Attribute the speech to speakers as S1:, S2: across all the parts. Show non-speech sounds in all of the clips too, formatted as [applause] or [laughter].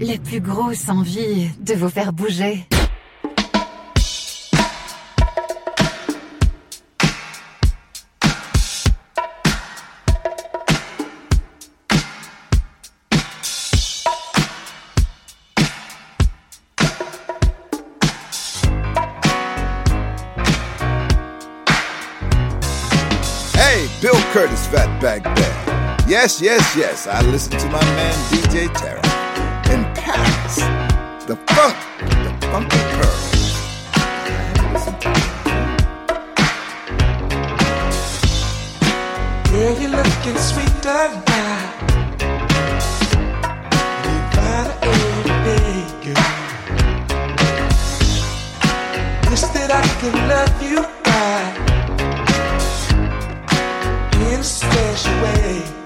S1: la plus grosse envie de vous faire bouger.
S2: Hey, Bill Curtis, Fatback Band. Yes, yes, yes. I listen to my man DJ Tarek in The funk, the funky pearl.
S3: Girl, you're looking sweeter now. You find every day, girl. Wish that I could love you right in a special way.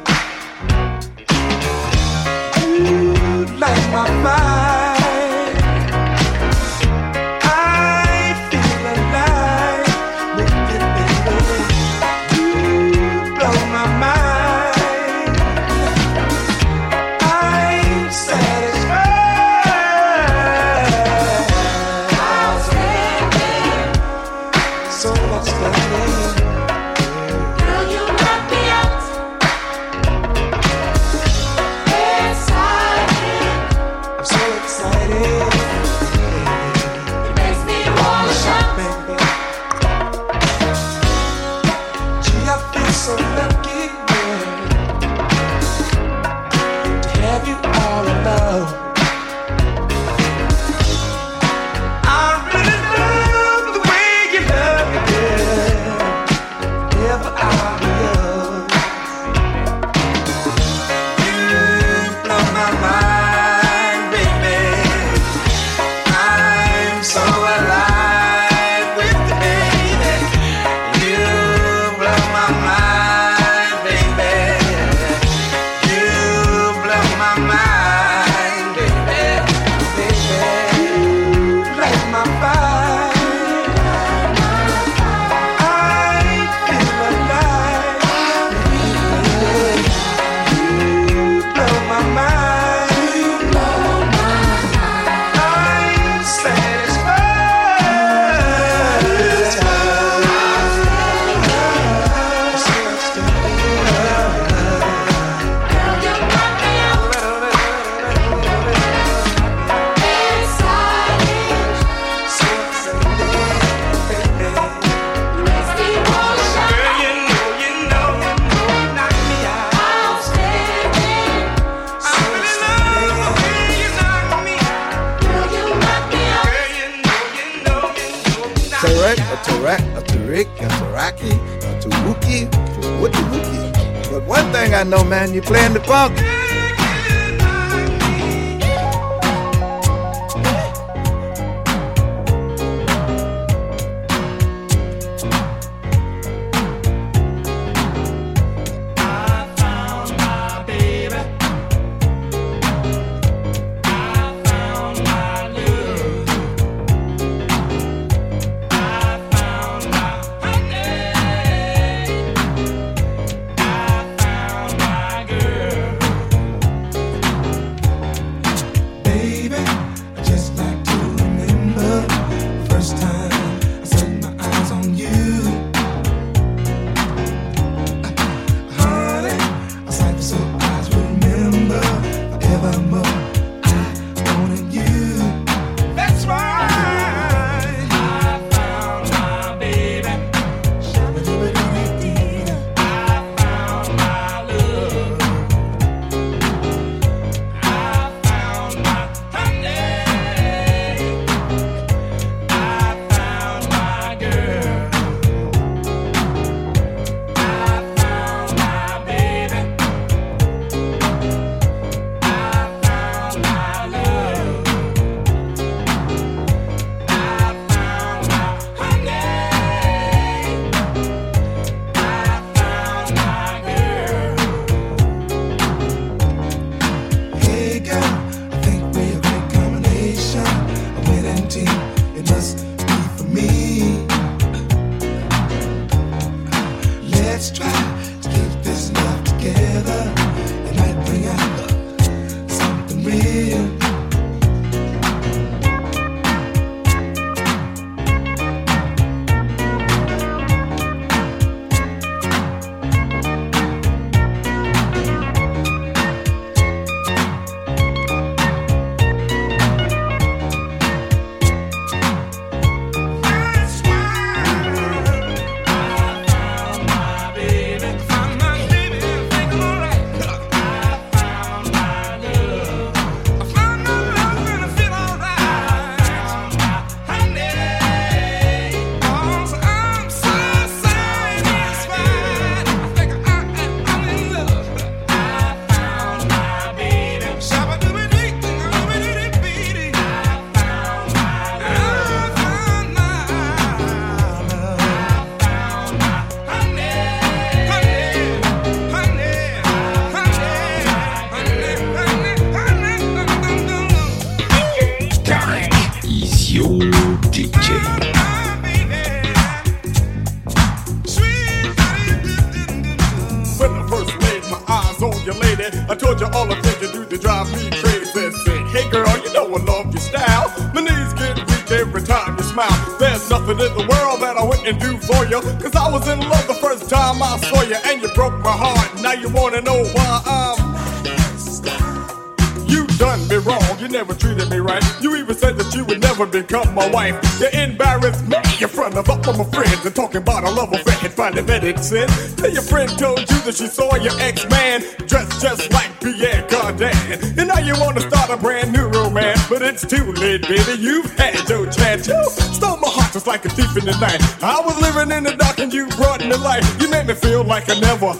S4: Never become my wife. You embarrassed me in front of all my friends and talking about a love affair and finding that it sense. Till your friend told you that she saw your ex-man dressed just like Pierre Cardin. And now you wanna start a brand new romance, but it's too late, baby. You've had your chance. You stole my heart just like a thief in the night. I was living in the dark and you brought me light. You made me feel like I never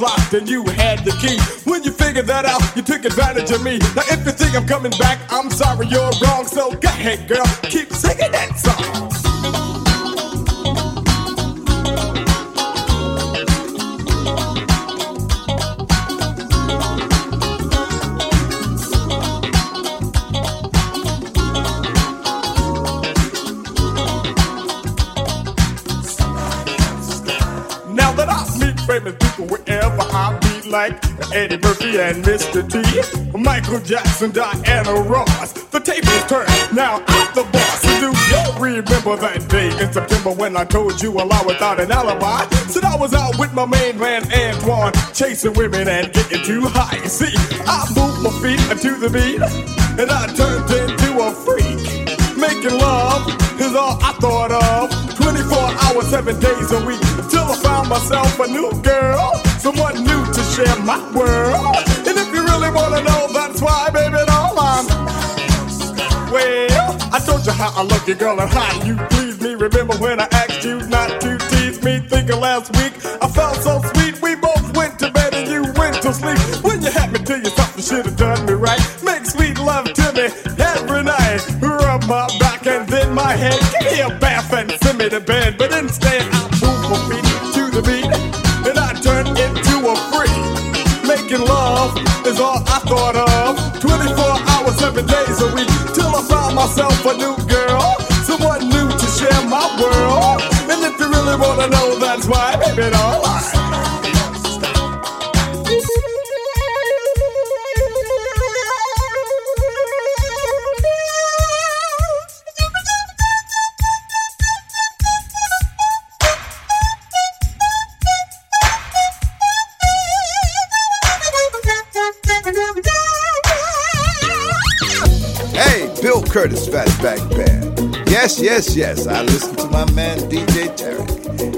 S4: locked and you had the key. When you figured that out, you took advantage of me. Now if you think I'm coming back, I'm sorry you're wrong. So go ahead, girl, keep singing that song. Like Eddie Murphy and Mr. T, Michael Jackson, Diana Ross, the tables turn. Now I'm the boss. Do you remember that day in September when I told you a lie without an alibi? Said I was out with my main man Antoine, chasing women and getting too high. See, I moved my feet to the beat, and I turned into a freak. Making love is all I thought of. 24 hours, 7 days a week. till I found myself a new girl. Someone new to share my world. And if you really wanna know, that's why, baby, all I'm. Well, I told you how I love you, girl, and how you please me. Remember when I asked you not to tease me? Thinking last week I felt so sweet. We both went to bed and you went to sleep. When you had me to yourself, you should have done me right. Make sweet love to me every night. Rub my back and then my head. Give me a bath and send me to bed. But instead, Love is all I thought of. 24 hours, 7 days a week. Till I found myself a new girl. Someone new to share my world. And if you really wanna know, that's why, baby, don't
S2: Yes, yes, yes. I listen to my man DJ Tarek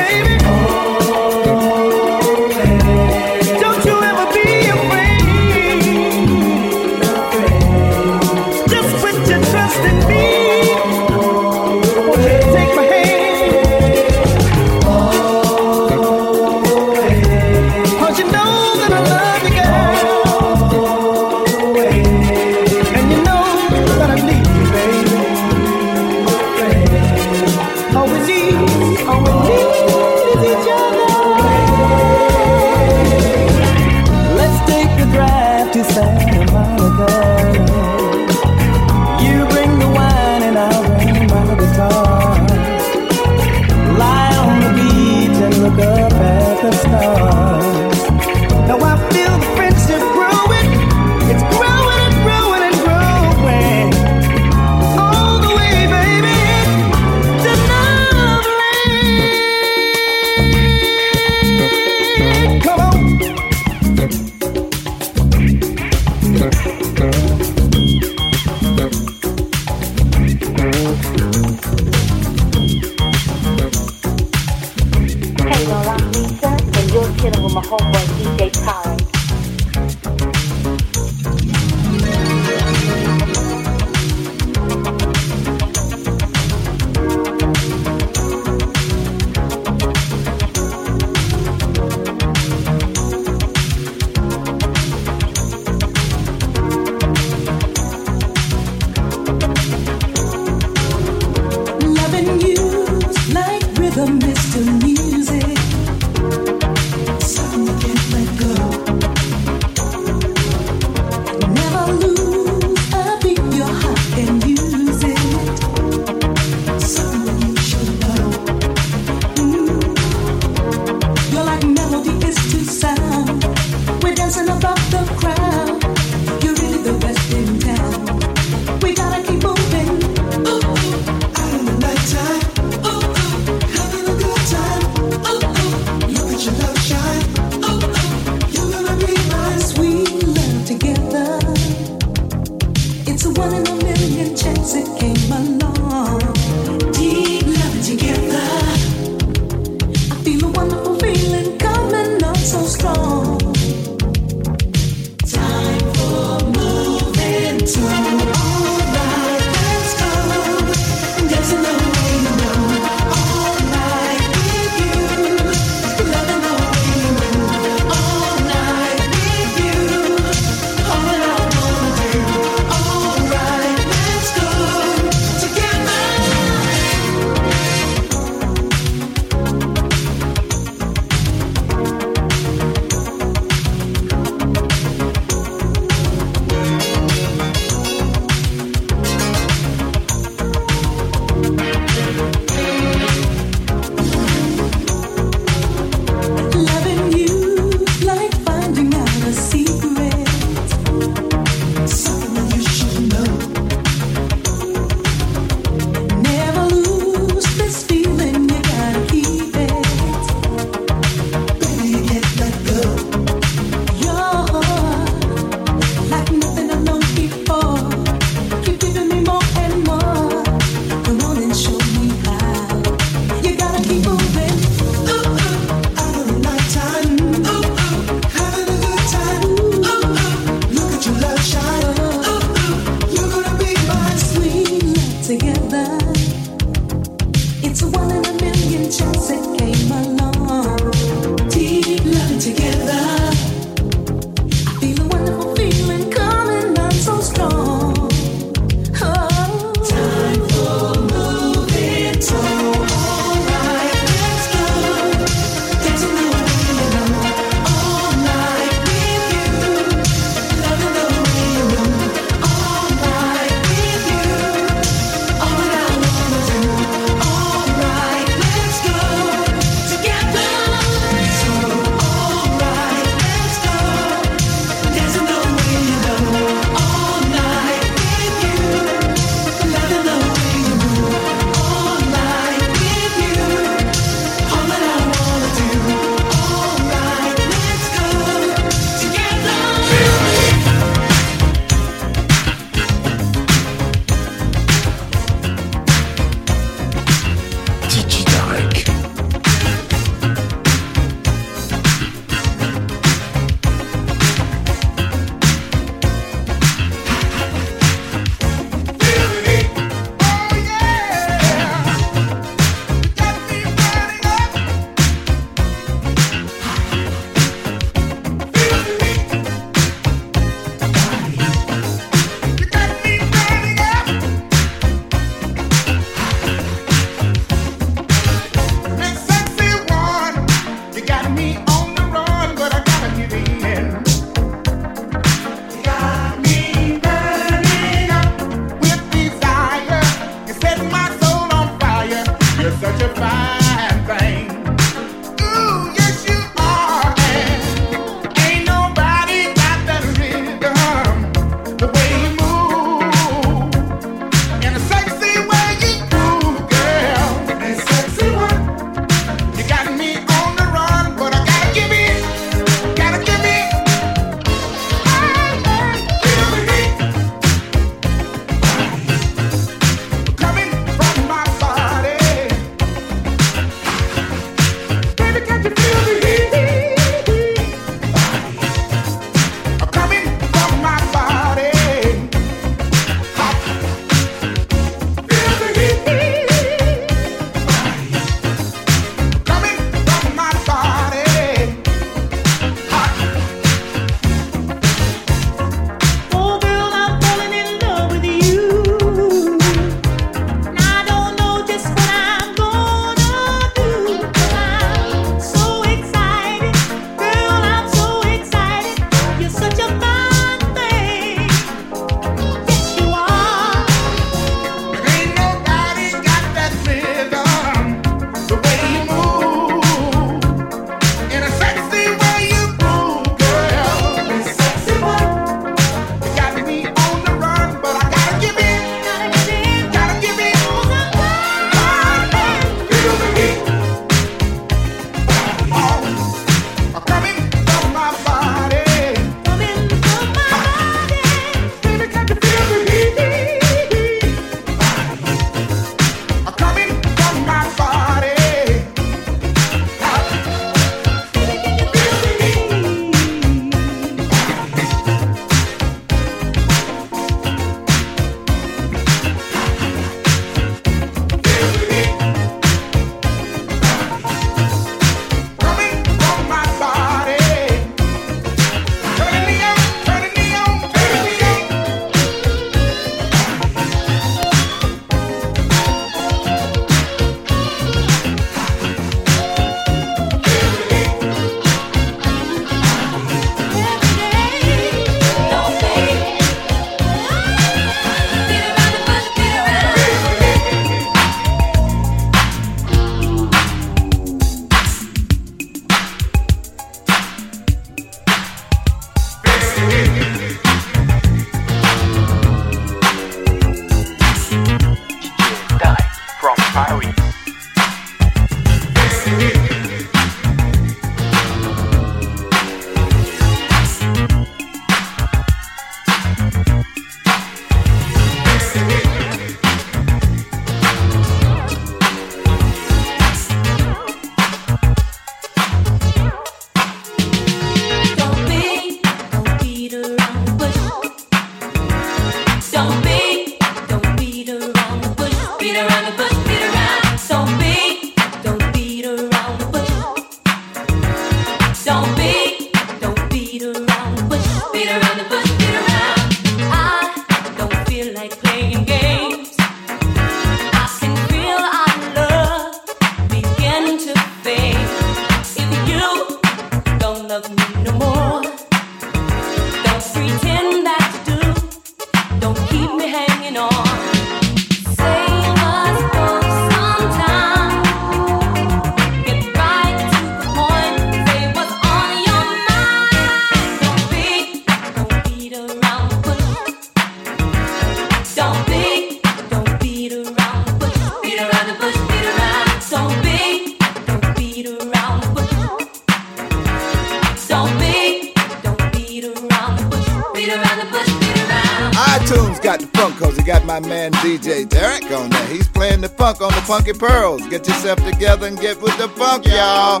S5: DJ Tarek
S2: on there. He's playing the funk on the Funky Pearls. Get yourself together and get with the funk, y'all.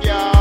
S6: Je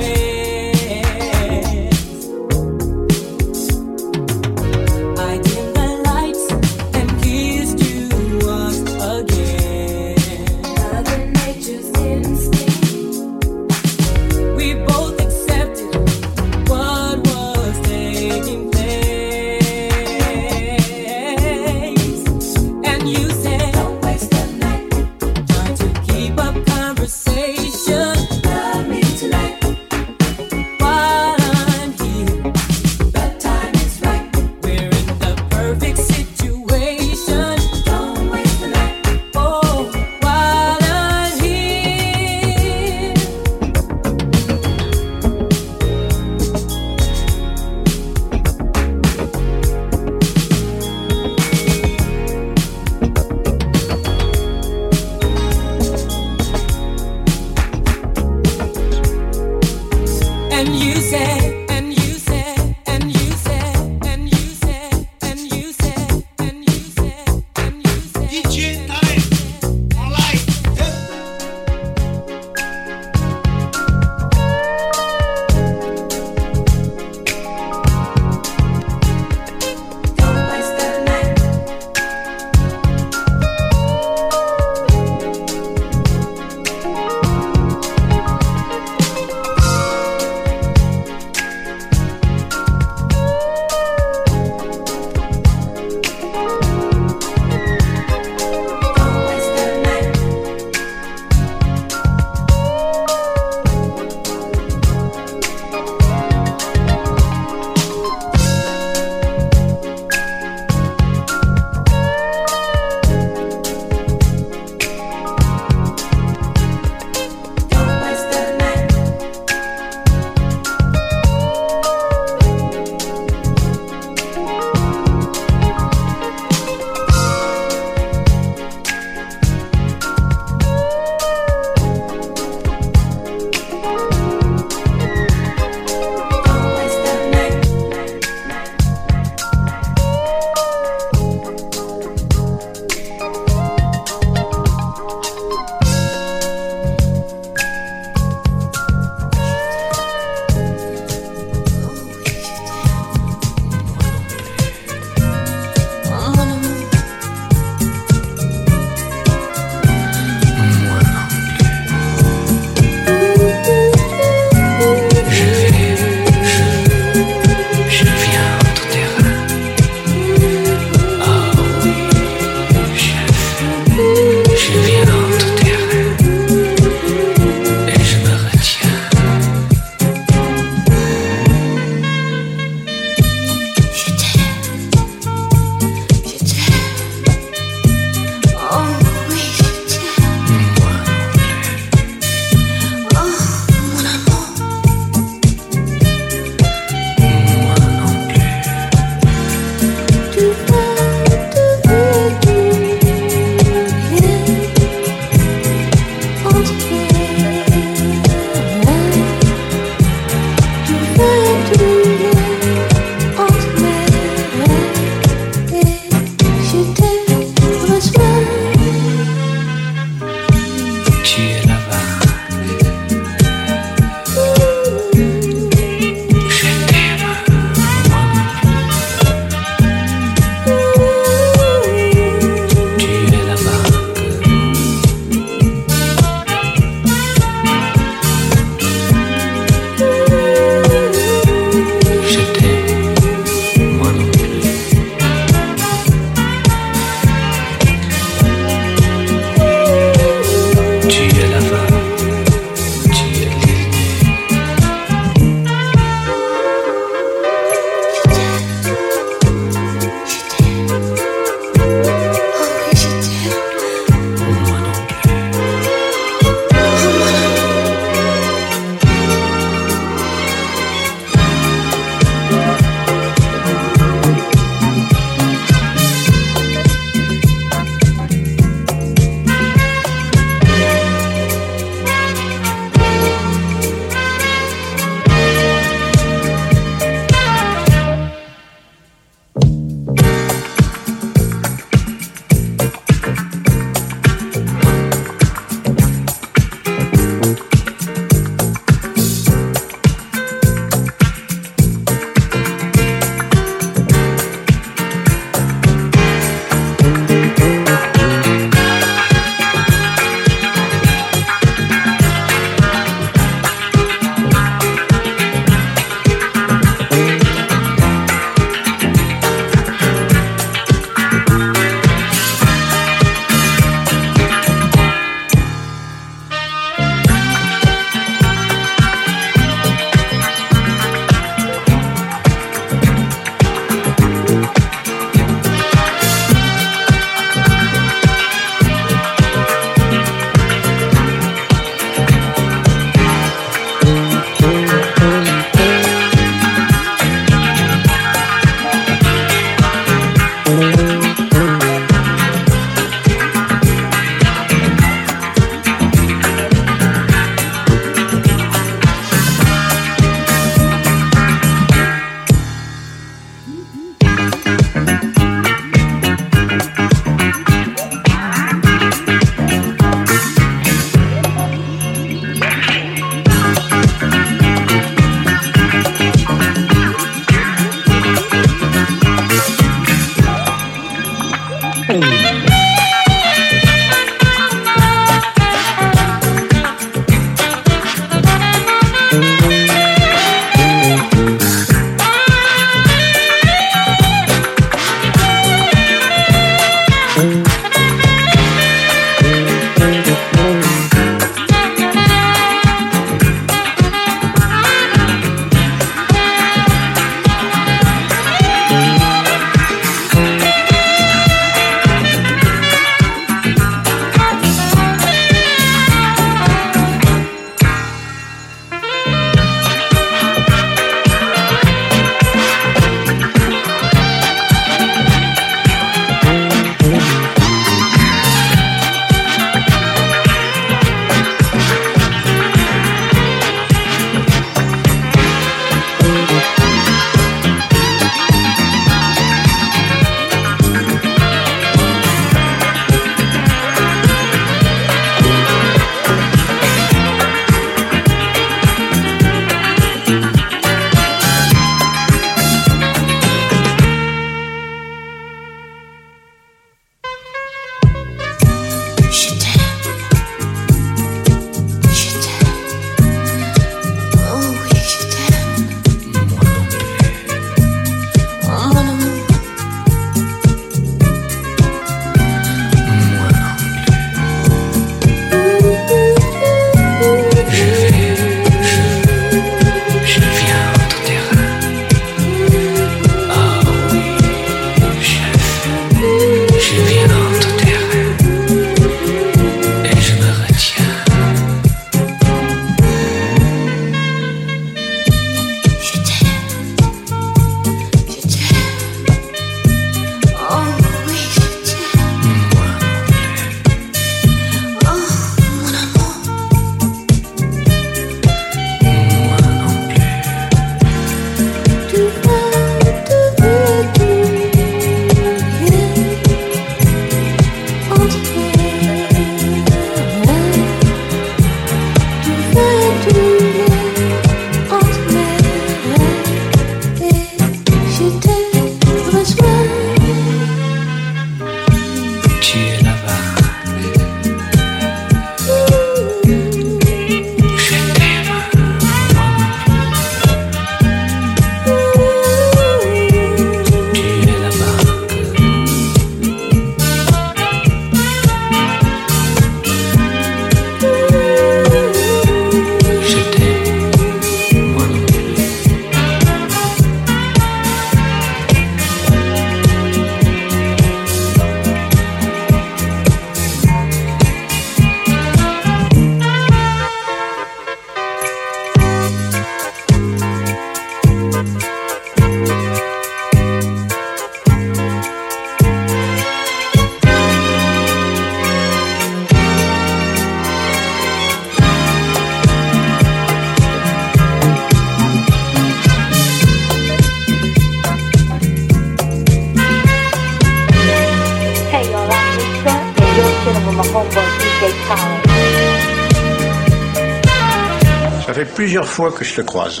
S7: fois que je te croise.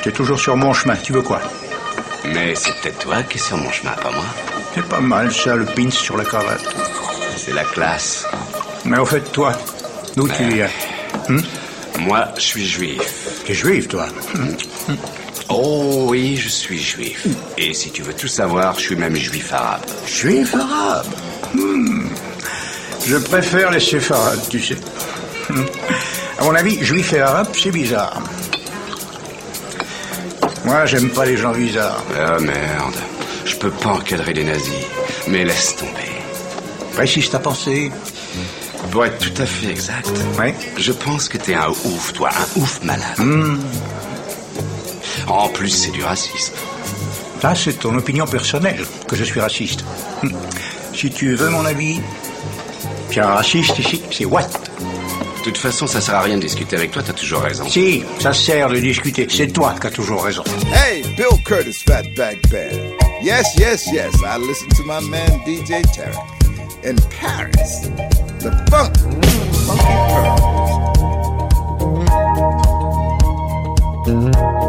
S7: Tu es toujours sur mon chemin. Tu veux quoi?
S8: Mais c'est peut-être toi qui es sur mon chemin, pas moi.
S7: C'est pas mal ça, le pins sur la cravate.
S8: C'est la classe.
S7: Mais au fait, toi, d'où tu viens?
S8: Moi, je suis juif.
S7: Tu es juif, toi?
S8: Oh oui, je suis juif. Et si tu veux tout savoir, je suis même juif arabe.
S7: Juif arabe? Hmm. Je préfère les séfarades, tu sais. Hmm. À mon avis, juif et arabe, c'est bizarre. Moi, j'aime pas les gens bizarres.
S8: Ah merde. Je peux pas encadrer les nazis. Mais laisse tomber.
S7: Précise ta pensée.
S8: Pour être tout à fait exact,
S7: Ouais.
S8: je pense que t'es un ouf, toi, un ouf malade. En plus, c'est du racisme.
S7: Ça, c'est ton opinion personnelle que je suis raciste. Hmm. Si tu veux mon avis, puis un raciste ici, c'est Watt.
S8: De toute façon, ça sert à rien de discuter avec toi, t'as toujours raison.
S9: Si, ça sert de discuter. C'est toi qui as toujours raison.
S2: Hey, Bill Curtis, Fatback Band. Yes, yes, yes. I listen to my man DJ Tarek in Paris. The funk, funky pearls.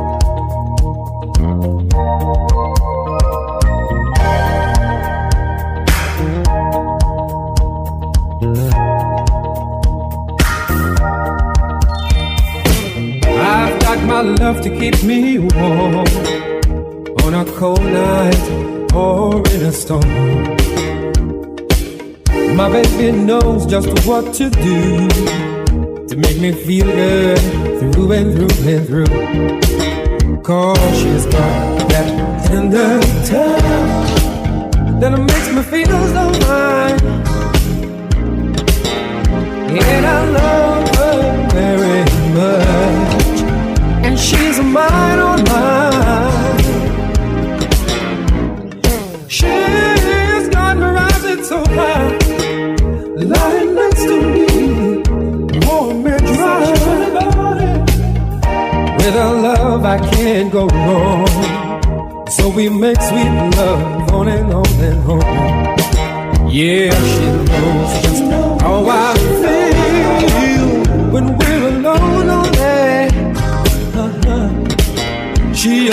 S10: Love to keep me warm on a cold night or in a storm. My baby knows just what to do to make me feel good through and through and through. Cause she's got that tender touch that makes me feel so fine. And I love her very much. And she's mine, oh mine. She's got me rising so high. Lying next to me. Warm and dry. With her love, I can't go wrong. So we make sweet love on and on and on. Yeah, she knows just how I feel She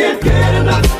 S10: can't get enough.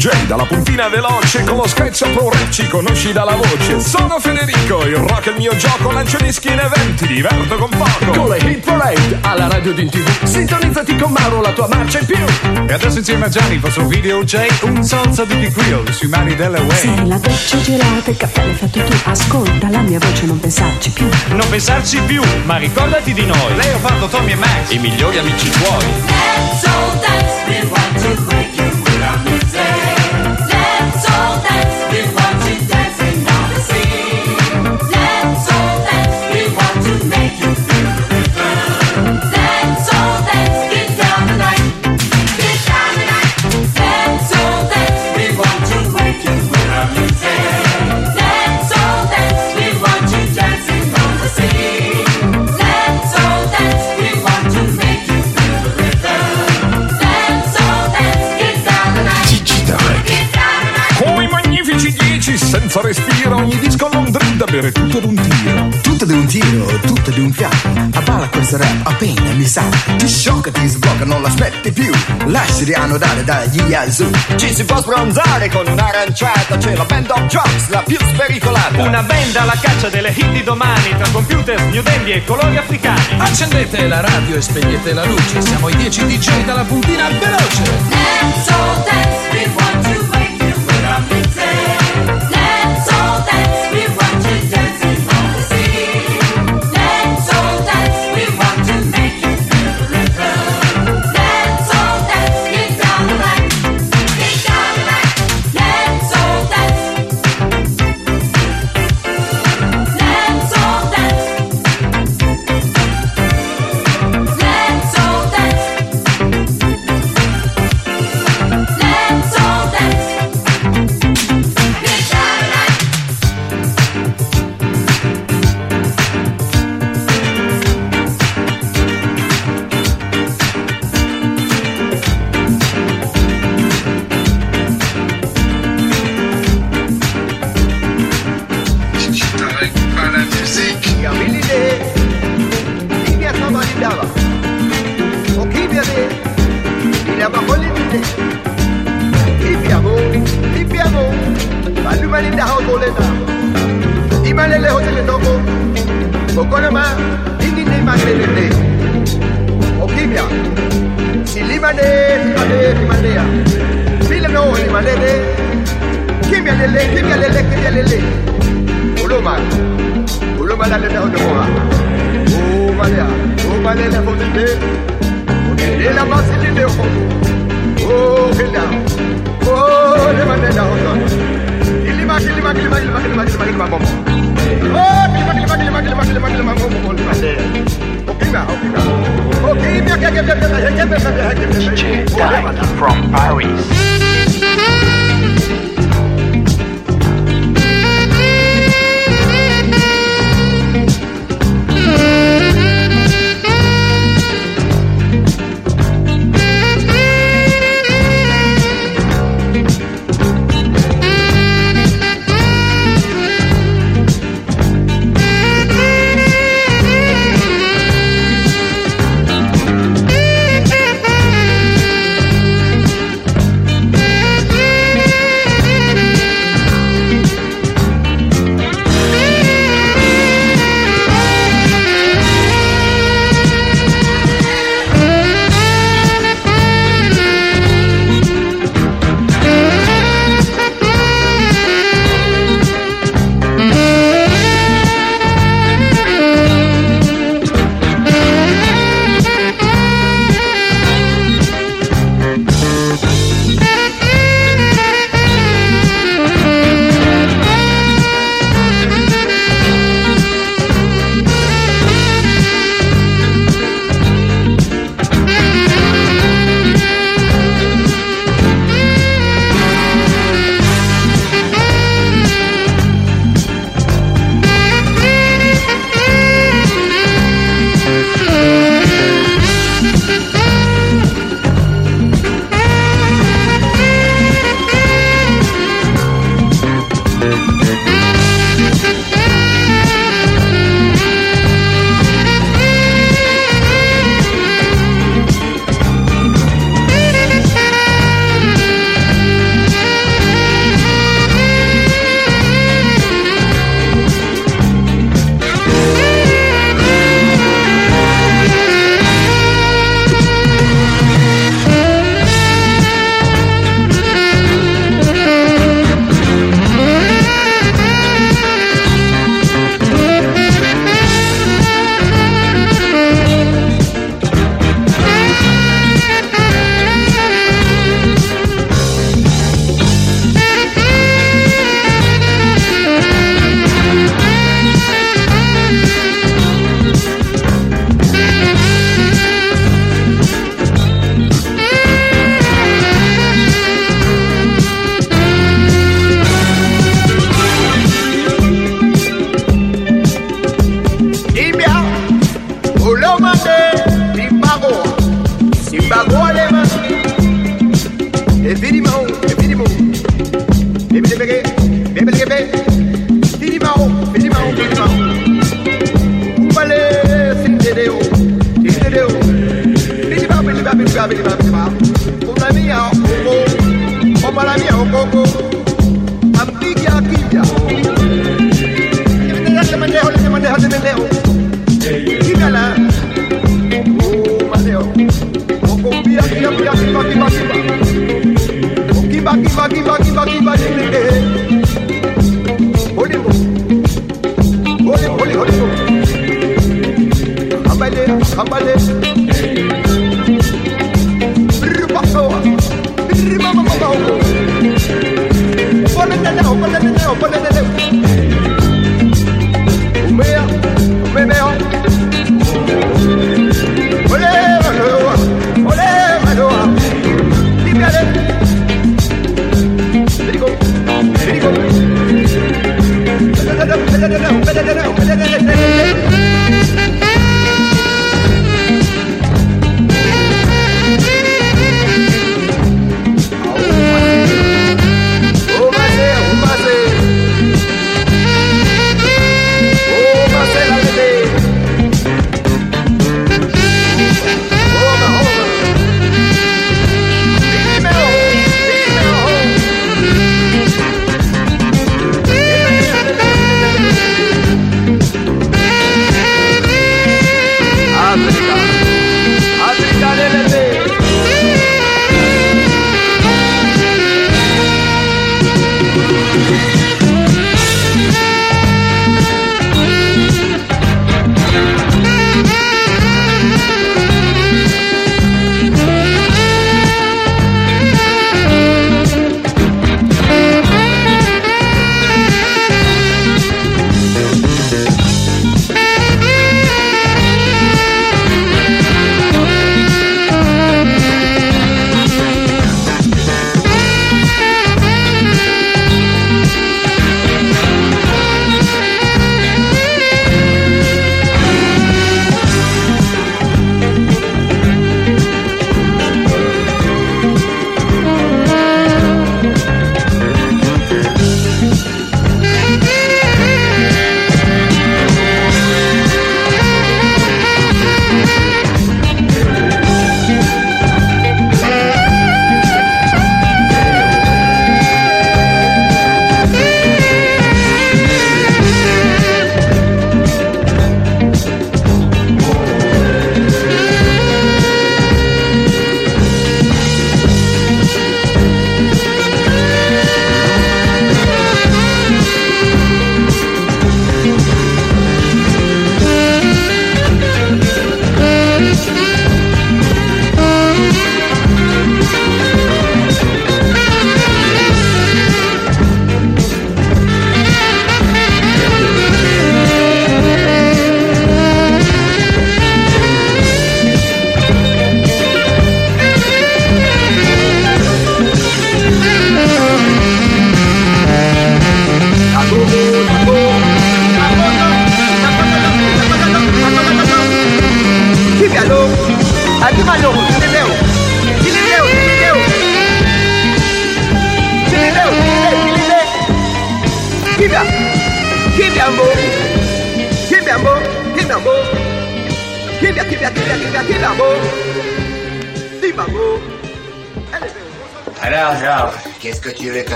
S11: DJ dalla puntina veloce con lo rap ci conosci dalla voce. Sono Federico, il rock è il mio gioco, lancio dischi in eventi, diverto con poco.
S12: Con le Hit Parade alla radio di TV Sintonizzati con Mauro, la tua marcia in più
S13: E adesso insieme a Gianni il vostro video J Un salsa di Big sui mari della
S14: Se
S13: Way
S14: la doccia gelata, il caffè l'hai fatto tu Ascolta la mia voce, non pensarci più
S15: Non pensarci più, ma ricordati di noi.
S13: Leopardo, Tommy e Max
S15: I migliori amici tuoi.
S16: Let's all dance, we want to
S11: 10 senza respiro, ogni disco non da bere tutto ad un tiro.
S17: Tutto di un tiro, tutto di un fiato A balla questo rap appena mi sa Ti sciocca, ti sblocca, non la smetti più Lasciati annodare dagli alzu
S15: Ci si può sbronzare con un'aranciata, c'è la band of jocks, la più spericolata. Una band alla caccia delle hit di domani, tra computer, new dandy e colori africani.
S12: Accendete la radio e spegnete la luce Siamo i 10 DJ dalla puntina veloce
S16: Let's all dance, we want you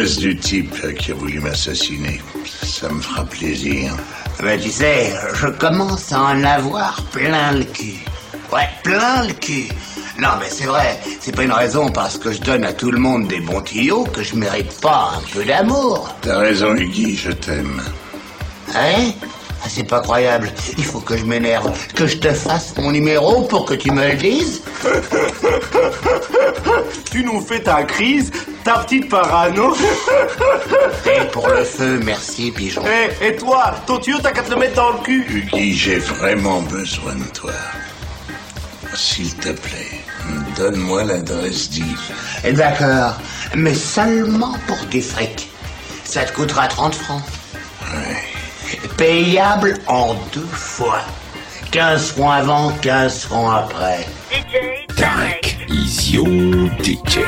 S18: Du type qui a voulu m'assassiner. Ça me fera plaisir.
S7: Ben, tu sais, je commence à en avoir plein le cul. Ouais, plein le cul. Non, mais c'est vrai, c'est pas une raison parce que je donne à tout le monde des bons tuyaux que je mérite pas un peu d'amour.
S18: T'as raison, Iggy, je t'aime.
S7: Hein? Ah, C'est pas croyable. Il faut que je m'énerve, que je te fasse mon numéro pour que tu me le dises. [laughs]
S19: Tu nous fais ta crise, ta petite parano.
S7: Et pour le feu, merci, pigeon.
S19: Eh, et toi, ton tuyau, t'as qu'à te le mettre dans le cul.
S18: Iggy, j'ai vraiment besoin de toi. S'il te plaît, donne-moi l'adresse d'Yves.
S7: Eh, D'accord, mais seulement pour du fric. Ça te coûtera 30 francs. Payable en deux fois. 15 francs avant, 15 francs après.
S20: Vision DJ.